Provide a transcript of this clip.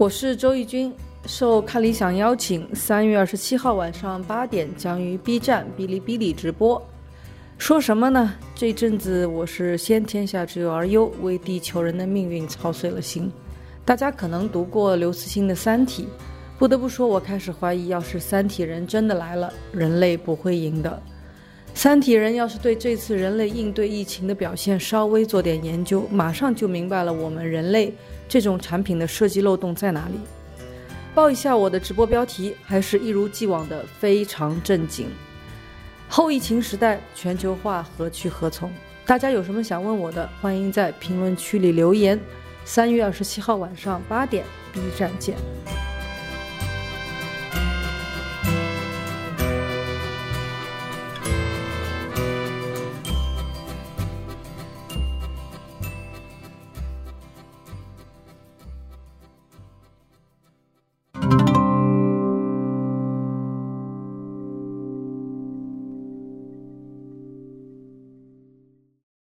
我是周轶君，受看理想邀请，三月二十七号晚上八点将于 B 站、哔哩哔哩直播。说什么呢？这阵子我是先天下之忧而忧，为地球人的命运操碎了心。大家可能读过刘慈欣的《三体》，不得不说，我开始怀疑，要是三体人真的来了，人类不会赢的。三体人要是对这次人类应对疫情的表现稍微做点研究，马上就明白了我们人类这种产品的设计漏洞在哪里。报一下我的直播标题，还是一如既往的非常正经。后疫情时代，全球化何去何从？大家有什么想问我的，欢迎在评论区里留言。三月二十七号晚上八点，B 站见。